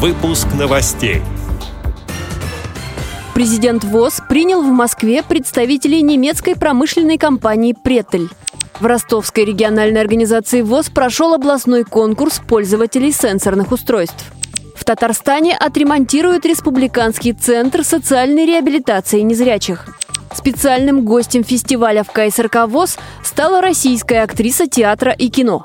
Выпуск новостей. Президент ВОЗ принял в Москве представителей немецкой промышленной компании «Претель». В Ростовской региональной организации ВОЗ прошел областной конкурс пользователей сенсорных устройств. В Татарстане отремонтируют Республиканский центр социальной реабилитации незрячих. Специальным гостем фестиваля в КСРК ВОЗ стала российская актриса театра и кино.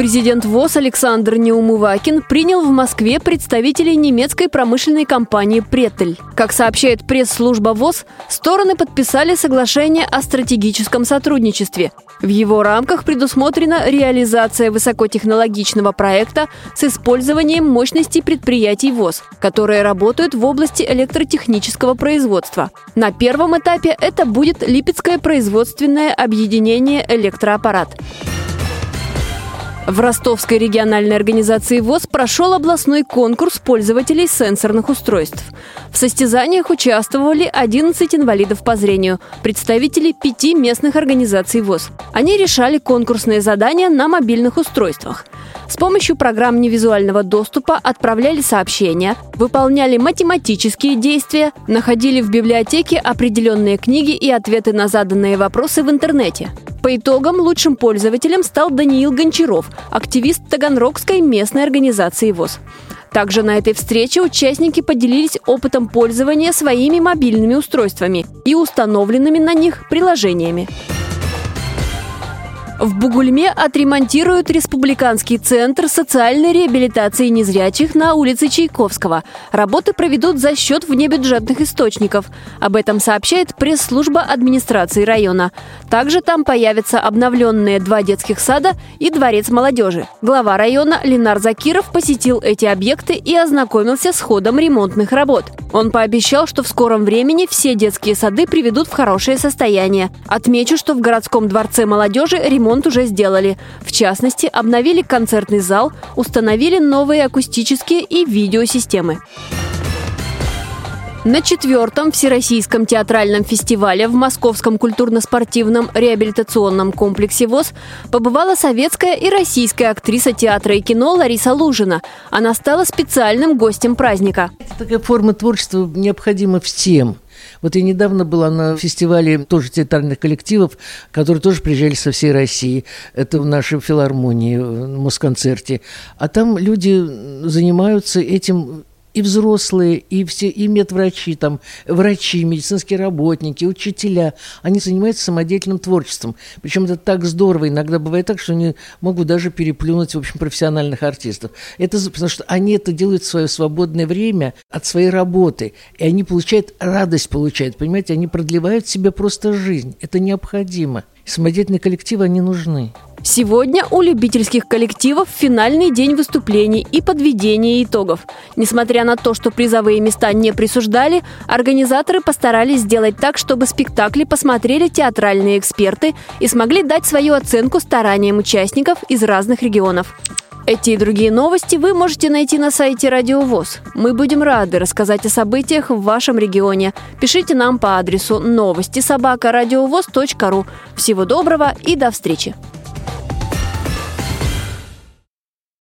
Президент ВОЗ Александр Неумывакин принял в Москве представителей немецкой промышленной компании «Претель». Как сообщает пресс-служба ВОЗ, стороны подписали соглашение о стратегическом сотрудничестве. В его рамках предусмотрена реализация высокотехнологичного проекта с использованием мощностей предприятий ВОЗ, которые работают в области электротехнического производства. На первом этапе это будет Липецкое производственное объединение «Электроаппарат». В Ростовской региональной организации ВОЗ прошел областной конкурс пользователей сенсорных устройств. В состязаниях участвовали 11 инвалидов по зрению, представители пяти местных организаций ВОЗ. Они решали конкурсные задания на мобильных устройствах. С помощью программ невизуального доступа отправляли сообщения, выполняли математические действия, находили в библиотеке определенные книги и ответы на заданные вопросы в интернете. По итогам лучшим пользователем стал Даниил Гончаров, активист Таганрогской местной организации ВОЗ. Также на этой встрече участники поделились опытом пользования своими мобильными устройствами и установленными на них приложениями. В Бугульме отремонтируют Республиканский центр социальной реабилитации незрячих на улице Чайковского. Работы проведут за счет внебюджетных источников. Об этом сообщает пресс-служба администрации района. Также там появятся обновленные два детских сада и дворец молодежи. Глава района Ленар Закиров посетил эти объекты и ознакомился с ходом ремонтных работ. Он пообещал, что в скором времени все детские сады приведут в хорошее состояние. Отмечу, что в городском дворце молодежи ремонт уже сделали. В частности, обновили концертный зал, установили новые акустические и видеосистемы. На четвертом Всероссийском театральном фестивале в Московском культурно-спортивном реабилитационном комплексе ВОЗ побывала советская и российская актриса театра и кино Лариса Лужина. Она стала специальным гостем праздника. Это такая форма творчества необходима всем. Вот я недавно была на фестивале тоже театральных коллективов, которые тоже приезжали со всей России. Это в нашей филармонии, в Москонцерте. А там люди занимаются этим и взрослые, и все, и медврачи, там, врачи, медицинские работники, учителя, они занимаются самодеятельным творчеством. Причем это так здорово. Иногда бывает так, что они могут даже переплюнуть, в общем, профессиональных артистов. Это потому что они это делают в свое свободное время от своей работы. И они получают, радость получают, понимаете, они продлевают себе просто жизнь. Это необходимо. Самодеятельные коллективы, они нужны. Сегодня у любительских коллективов финальный день выступлений и подведение итогов. Несмотря на то, что призовые места не присуждали, организаторы постарались сделать так, чтобы спектакли посмотрели театральные эксперты и смогли дать свою оценку стараниям участников из разных регионов. Эти и другие новости вы можете найти на сайте Радио ВОЗ. Мы будем рады рассказать о событиях в вашем регионе. Пишите нам по адресу новости собака ру. Всего доброго и до встречи!